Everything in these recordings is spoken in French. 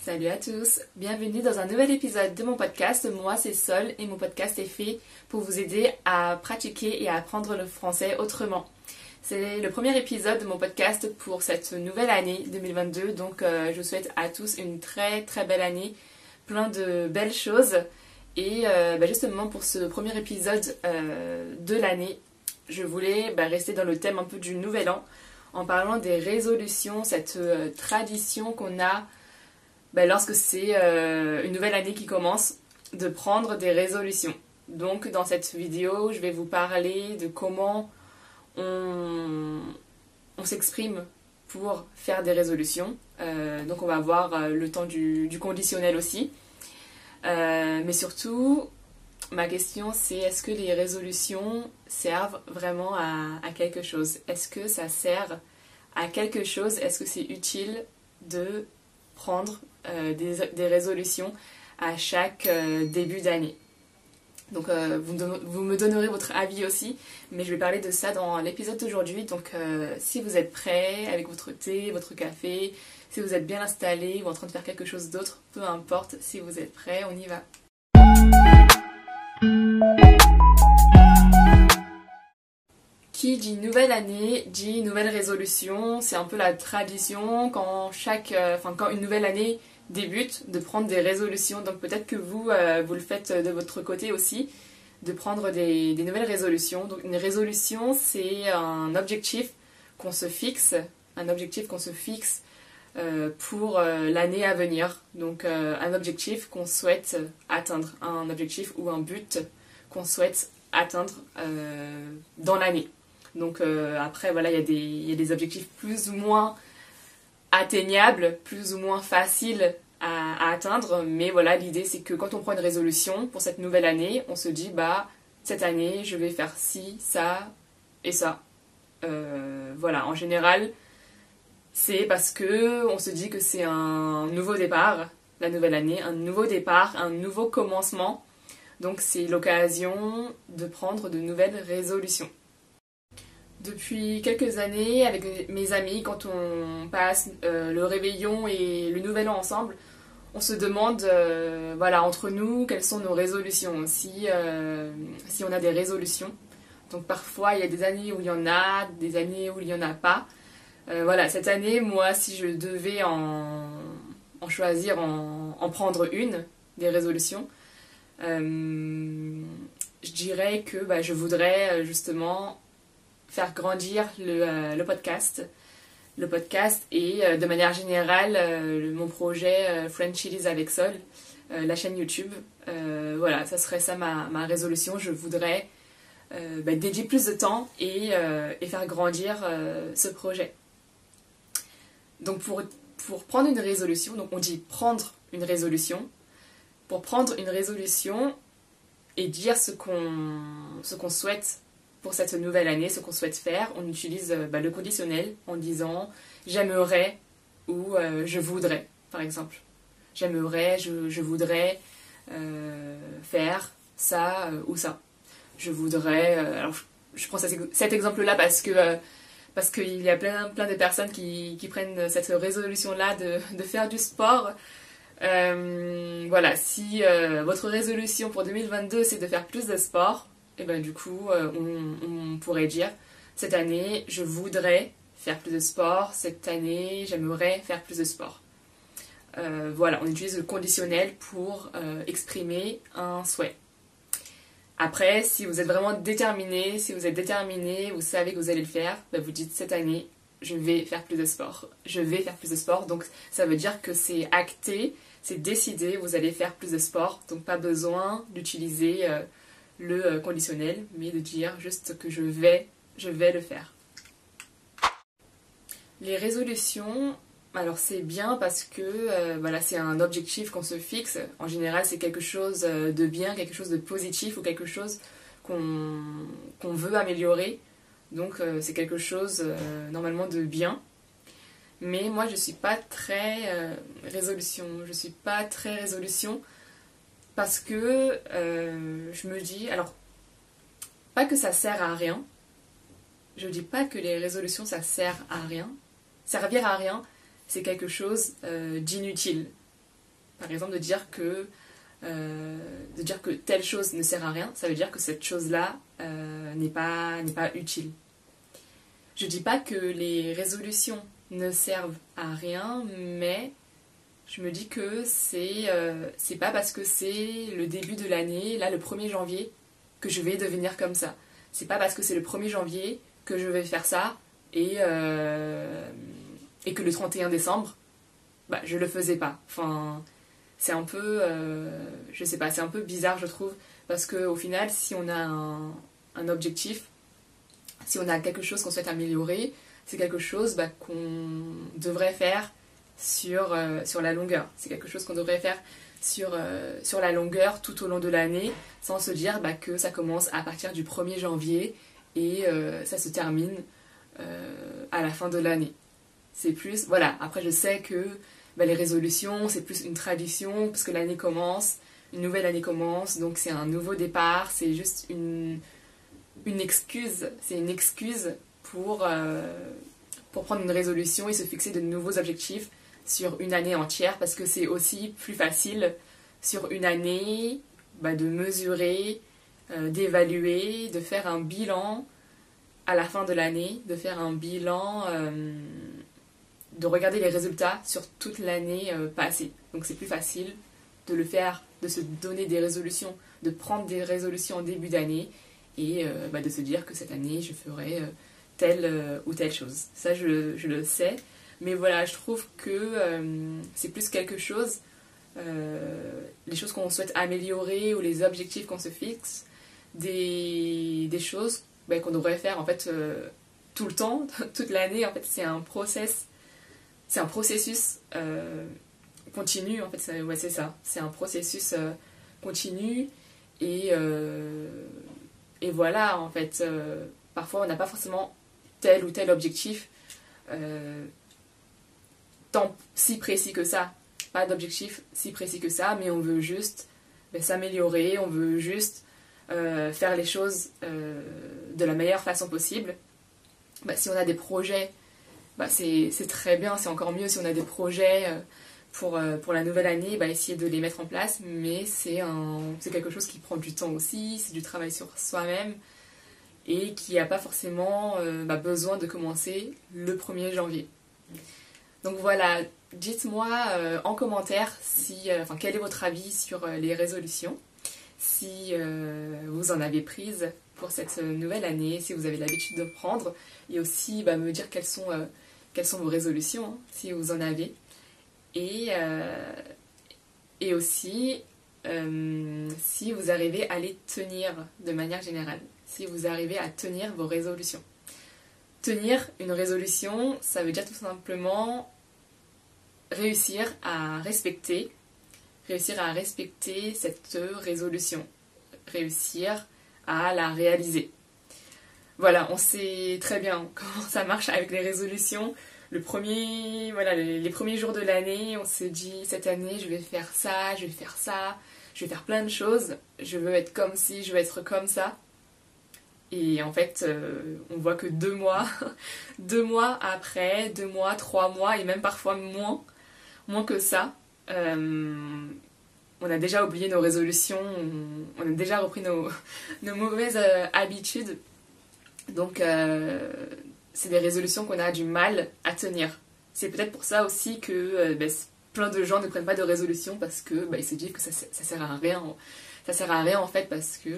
Salut à tous, bienvenue dans un nouvel épisode de mon podcast. Moi c'est Sol et mon podcast est fait pour vous aider à pratiquer et à apprendre le français autrement. C'est le premier épisode de mon podcast pour cette nouvelle année 2022, donc euh, je vous souhaite à tous une très très belle année, plein de belles choses. Et euh, bah, justement pour ce premier épisode euh, de l'année, je voulais bah, rester dans le thème un peu du nouvel an en parlant des résolutions, cette tradition qu'on a bah, lorsque c'est une nouvelle année qui commence, de prendre des résolutions. Donc dans cette vidéo, je vais vous parler de comment on, s'exprime pour faire des résolutions. Euh, donc on va voir euh, le temps du, conditionnel aussi. Euh, mais surtout, ma question c'est est-ce que les résolutions servent vraiment à, quelque chose? Est-ce que ça sert à quelque chose? Est-ce que c'est utile de prendre des, résolutions à chaque début d'année donc euh, vous, me donnerez votre avis aussi, mais je vais parler de ça dans l'épisode d'aujourd'hui. Donc euh, si vous êtes prêts avec votre thé, votre café, si vous êtes bien installé ou en train de faire quelque chose d'autre, peu importe, si vous êtes prêts, on y va. Qui dit nouvelle année dit nouvelle résolution. C'est un peu la tradition quand chaque, euh, enfin quand une nouvelle année débute de prendre des résolutions. Donc peut-être que vous, euh, vous le faites de votre côté aussi, de prendre des, nouvelles résolutions. Donc une résolution, c'est un objectif qu'on se fixe, un objectif qu'on se fixe euh, pour euh, l'année à venir. Donc un objectif qu'on souhaite atteindre, un objectif ou un but qu'on souhaite atteindre dans l'année. Donc après, voilà, il y, a des objectifs plus ou moins atteignable, plus ou moins facile à, atteindre. Mais voilà, l'idée c'est que quand on prend une résolution pour cette nouvelle année, on se dit bah cette année je vais faire ci, ça et ça. Euh, voilà, en général, c'est parce que on se dit que c'est un nouveau départ, la nouvelle année, un nouveau départ, un nouveau commencement. Donc c'est l'occasion de prendre de nouvelles résolutions. Depuis quelques années, avec mes amis, quand on passe euh, le réveillon et le nouvel an ensemble, on se demande, euh, voilà, entre nous, quelles sont nos résolutions, si, euh, si on a des résolutions. Donc parfois, il y a des années où il y en a, des années où il n'y en a pas. voilà, cette année, moi, si je devais en, choisir, en, prendre une, des résolutions, je dirais que bah, je voudrais justement faire grandir le, le, podcast. Le podcast et euh, de manière générale euh, mon projet euh, French Chilies avec Sol, la chaîne YouTube. voilà, ça serait ça ma, ma résolution. Je voudrais bah, dédier plus de temps et, et faire grandir ce projet. Donc pour, pour prendre une résolution, donc on dit prendre une résolution. Pour prendre une résolution et dire ce qu'on qu'on souhaite pour cette nouvelle année, ce qu'on souhaite faire, on utilise euh, bah, le conditionnel en disant j'aimerais ou euh, je voudrais, par exemple. J'aimerais, je, voudrais euh, faire ça ou ça. Je voudrais. alors, je, prends cet, exemple-là parce que. parce qu'il y a plein, plein de personnes qui, prennent cette résolution-là de, faire du sport. voilà, si votre résolution pour 2022 c'est de faire plus de sport, et ben du coup, euh, on, pourrait dire cette année, je voudrais faire plus de sport, cette année, j'aimerais faire plus de sport. Euh, voilà, on utilise le conditionnel pour euh, exprimer un souhait. Après, si vous êtes vraiment déterminé, si vous êtes déterminé, vous savez que vous allez le faire, ben, vous dites cette année, je vais faire plus de sport. Je vais faire plus de sport. Donc ça veut dire que c'est acté, c'est décidé, vous allez faire plus de sport. Donc pas besoin d'utiliser le euh, conditionnel, mais de dire juste que je vais, je vais le faire. Les résolutions, alors c'est bien parce que euh, voilà, c'est un objectif qu'on se fixe. En général, c'est quelque chose euh, de bien, quelque chose de positif ou quelque chose qu'on veut améliorer. Donc c'est quelque chose normalement de bien. Mais moi, je suis pas très résolution. Je suis pas très résolution parce que euh, je me dis, alors, pas que ça sert à rien, je dis pas que les résolutions ça sert à rien. Servir à rien, c'est quelque chose euh, d'inutile. Par exemple, de dire que de dire que telle chose ne sert à rien, ça veut dire que cette chose-là n'est pas, pas utile. Je dis pas que les résolutions ne servent à rien, mais je me dis que c'est euh, pas parce que c'est le début de l'année, là le 1er janvier, que je vais devenir comme ça. C'est pas parce que c'est le 1er janvier que je vais faire ça et, euh, et que le 31 décembre, bah, je le faisais pas. Enfin, c'est un peu, euh, je sais pas, c'est un peu bizarre je trouve, parce qu'au final, si on a un, un objectif, si on a quelque chose qu'on souhaite améliorer, c'est quelque chose bah, qu'on devrait faire sur, euh, sur la longueur. C'est quelque chose qu'on devrait faire sur, euh, sur la longueur tout au long de l'année, sans se dire bah, que ça commence à partir du 1er janvier et euh, ça se termine à la fin de l'année. C'est plus, voilà, après je sais que bah, les résolutions, c'est plus une tradition, parce que l'année commence, une nouvelle année commence, donc c'est un nouveau départ, c'est juste une, une excuse, c'est une excuse pour, pour prendre une résolution et se fixer de nouveaux objectifs sur une année entière parce que c'est aussi plus facile sur une année bah, de mesurer, euh, d'évaluer, de faire un bilan à la fin de l'année, de faire un bilan, euh, de regarder les résultats sur toute l'année euh, passée. Donc c'est plus facile de le faire, de se donner des résolutions, de prendre des résolutions en début d'année et bah, de se dire que cette année je ferai telle ou telle chose. Ça je, je le sais. Mais voilà, je trouve que euh, c'est plus quelque chose, euh, les choses qu'on souhaite améliorer ou les objectifs qu'on se fixe, des, des choses ben, qu'on devrait faire en fait euh, tout le temps, toute l'année. En fait, c'est un process, c'est un processus continu. En fait, c'est ça. C'est un processus continu et et voilà. En fait, parfois on n'a pas forcément tel ou tel objectif tant si précis que ça. Pas d'objectif si précis que ça, mais on veut juste ben, s'améliorer, on veut juste euh, faire les choses euh, de la meilleure façon possible. Ben, si on a des projets, ben, c'est très bien, c'est encore mieux si on a des projets euh, pour, pour la nouvelle année, essayer de les mettre en place, mais c'est quelque chose qui prend du temps aussi, c'est du travail sur soi-même et qui n'a pas forcément besoin de commencer le 1er janvier. Donc voilà, dites-moi euh, en commentaire si, euh, quel est votre avis sur euh, les résolutions, si vous en avez prises pour cette nouvelle année, si vous avez l'habitude de prendre, et aussi bah, me dire quelles sont, quelles sont vos résolutions, hein, si vous en avez. Et, et aussi, si vous arrivez à les tenir de manière générale, si vous arrivez à tenir vos résolutions. Tenir une résolution, ça veut dire tout simplement réussir à respecter, réussir à respecter cette résolution, réussir à la réaliser. Voilà, on sait très bien comment ça marche avec les résolutions. Le premier, voilà, les, premiers jours de l'année, on se dit cette année je vais faire ça, je vais faire ça, je vais faire plein de choses, je veux être comme si, je veux être comme ça. Et en fait, euh, on voit que deux mois, deux mois après, deux mois, trois mois, et même parfois moins, moins que ça, euh, on a déjà oublié nos résolutions, on, a déjà repris nos, mauvaises euh, habitudes. Donc, c'est des résolutions qu'on a du mal à tenir. C'est peut-être pour ça aussi que ben, plein de gens ne prennent pas de résolutions parce que ben, ils se disent que ça, ça sert à rien. Ça sert à rien en fait parce que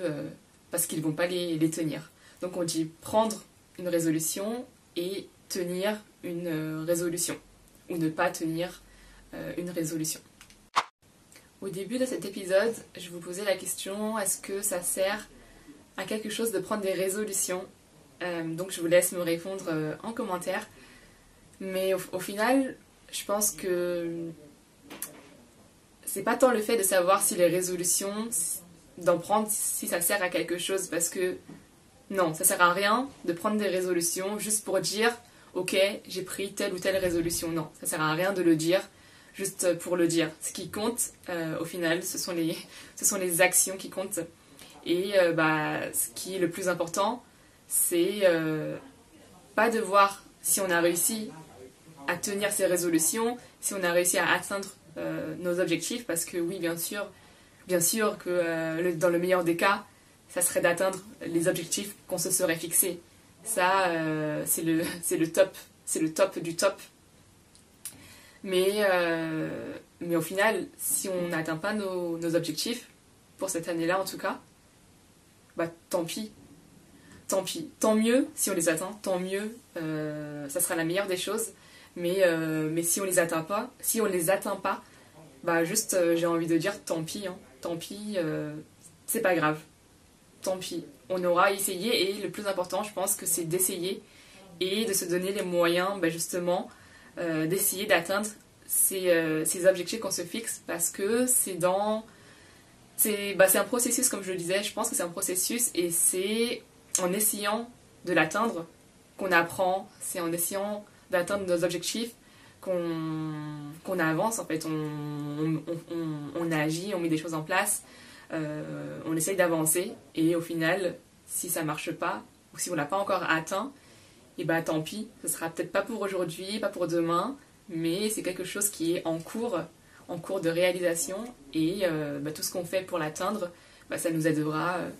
parce qu'ils vont pas les, tenir. Donc on dit prendre une résolution et tenir une euh, résolution, ou ne pas tenir euh, une résolution. Au début de cet épisode, je vous posais la question, est-ce que ça sert à quelque chose de prendre des résolutions? Euh, Donc je vous laisse me répondre en commentaire. Mais au, au, final, je pense que c'est pas tant le fait de savoir si les résolutions, d'en prendre si ça sert à quelque chose parce que non, ça sert à rien de prendre des résolutions juste pour dire ok, j'ai pris telle ou telle résolution. Non, ça sert à rien de le dire juste pour le dire. Ce qui compte euh, au final, ce sont, les, ce sont les actions qui comptent. Et euh, bah, ce qui est le plus important, c'est euh, pas de voir si on a réussi à tenir ces résolutions, si on a réussi à atteindre nos objectifs parce que oui, bien sûr, bien sûr que dans le meilleur des cas, ça serait d'atteindre les objectifs qu'on se serait fixés. Ça, c'est le, le top, c'est le top du top. Mais, mais au final, si on n'atteint pas nos, objectifs, pour cette année-là en tout cas, bah tant pis. Tant pis. Tant mieux si on les atteint, tant mieux. Euh, ça sera la meilleure des choses. Mais, euh, mais si on les atteint pas, si on les atteint pas, bah juste euh, j'ai envie de dire tant pis. Hein. Tant pis, c'est pas grave. Tant pis. On aura essayé et le plus important, je pense que c'est d'essayer et de se donner les moyens, bah, justement, d'essayer d'atteindre ces, ces objectifs qu'on se fixe parce que c'est dans bah, c'est un processus, comme je le disais, je pense que c'est un processus et c'est en essayant de l'atteindre qu'on apprend, c'est en essayant d'atteindre nos objectifs qu'on avance en fait, on, on, agit, on met des choses en place, euh, on essaye d'avancer et au final, si ça marche pas ou si on l'a pas encore atteint, et eh bah tant pis, ce sera peut-être pas pour aujourd'hui, pas pour demain, mais c'est quelque chose qui est en cours en cours de réalisation et euh, bah, tout ce qu'on fait pour l'atteindre, bah, ça nous aidera, euh,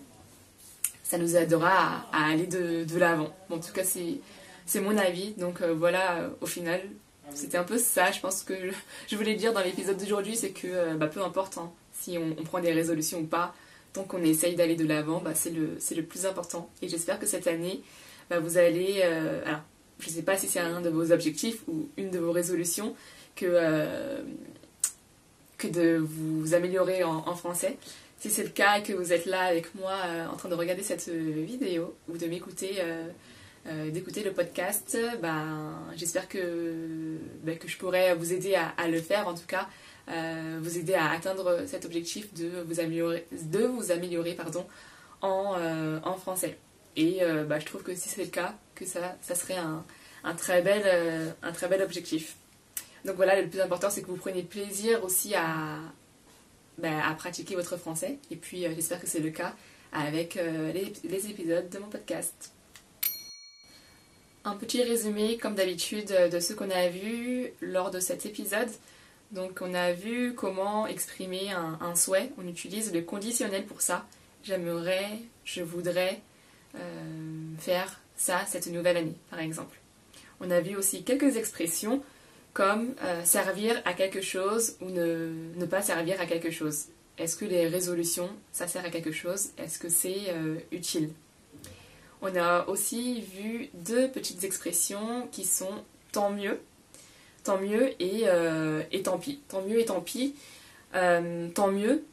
ça nous aidera à, aller de, l'avant. en tout cas, c'est mon avis. Donc euh, voilà, au final, c'était un peu ça, je pense que je, voulais dire dans l'épisode d'aujourd'hui, c'est que bah, peu importe hein, si on, prend des résolutions ou pas, tant qu'on essaye d'aller de l'avant, c'est le, le plus important. Et j'espère que cette année, vous allez... alors, je ne sais pas si c'est un de vos objectifs ou une de vos résolutions, que que de vous améliorer en, français. Si c'est le cas et que vous êtes là avec moi euh, en train de regarder cette euh, vidéo ou de m'écouter, euh, d'écouter le podcast, ben, j'espère que, ben, que je pourrais vous aider à, le faire, en tout cas, vous aider à atteindre cet objectif de vous améliorer, de vous améliorer pardon, en, en français. Et ben, je trouve que si c'est le cas, que ça, ça serait un, un, très bel, un très bel objectif. Donc voilà, le plus important, c'est que vous preniez plaisir aussi à, ben, à pratiquer votre français. Et puis, euh, j'espère que c'est le cas avec euh, les, épisodes de mon podcast. Un petit résumé, comme d'habitude, de ce qu'on a vu lors de cet épisode. Donc, on a vu comment exprimer un, souhait. On utilise le conditionnel pour ça. J'aimerais, je voudrais euh, faire ça cette nouvelle année, par exemple. On a vu aussi quelques expressions comme euh, servir à quelque chose ou ne, pas servir à quelque chose. Est-ce que les résolutions, ça sert à quelque chose? Est-ce que c'est euh, utile? On a aussi vu deux petites expressions qui sont tant mieux, tant mieux et, euh, et tant pis. Tant mieux et tant pis. tant mieux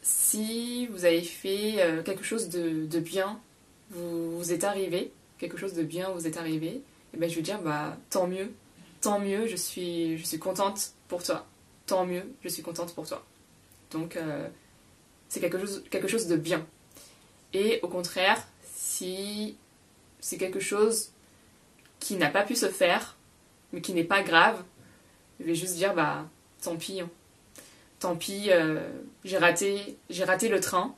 si vous avez fait quelque chose de, bien, vous, vous êtes arrivé, quelque chose de bien vous êtes arrivé, et eh ben je veux dire bah tant mieux, tant mieux, je suis, je suis contente pour toi. Tant mieux, je suis contente pour toi. Donc, euh, c'est quelque chose, quelque chose de bien. Et au contraire, si c'est quelque chose qui n'a pas pu se faire, mais qui n'est pas grave, je vais juste dire, bah, tant pis. Hein. Tant pis, euh, j'ai raté, j'ai raté le train.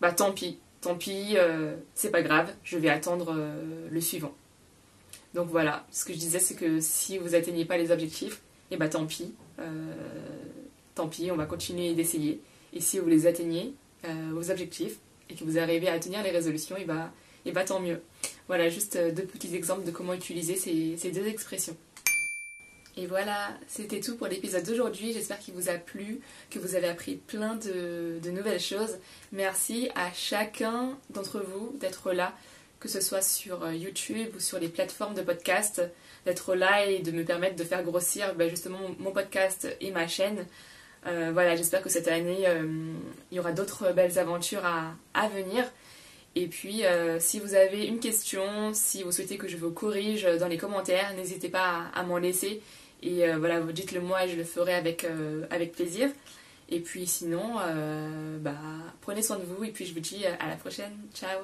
Bah, tant pis. Tant pis, euh, c'est pas grave, je vais attendre le suivant. Donc voilà, ce que je disais, c'est que si vous atteignez pas les objectifs, et eh ben tant pis. Euh, tant pis, on va continuer d'essayer. Et si vous les atteignez, euh, vos objectifs, et que vous arrivez à tenir les résolutions, et eh bah tant mieux. Voilà, juste euh, deux petits exemples de comment utiliser ces, deux expressions. Et voilà, c'était tout pour l'épisode d'aujourd'hui. J'espère qu'il vous a plu, que vous avez appris plein de, nouvelles choses. Merci à chacun d'entre vous d'être là que ce soit sur euh, YouTube ou sur les plateformes de podcast, d'être là et de me permettre de faire grossir ben, justement mon podcast et ma chaîne. Euh, voilà, j'espère que cette année, euh, il y aura d'autres belles aventures à, venir. Et puis, si vous avez une question, si vous souhaitez que je vous corrige dans les commentaires, n'hésitez pas à, m'en laisser. Et voilà, vous dites-le moi et je le ferai avec, avec plaisir. Et puis sinon, bah, prenez soin de vous et puis je vous dis à la prochaine. Ciao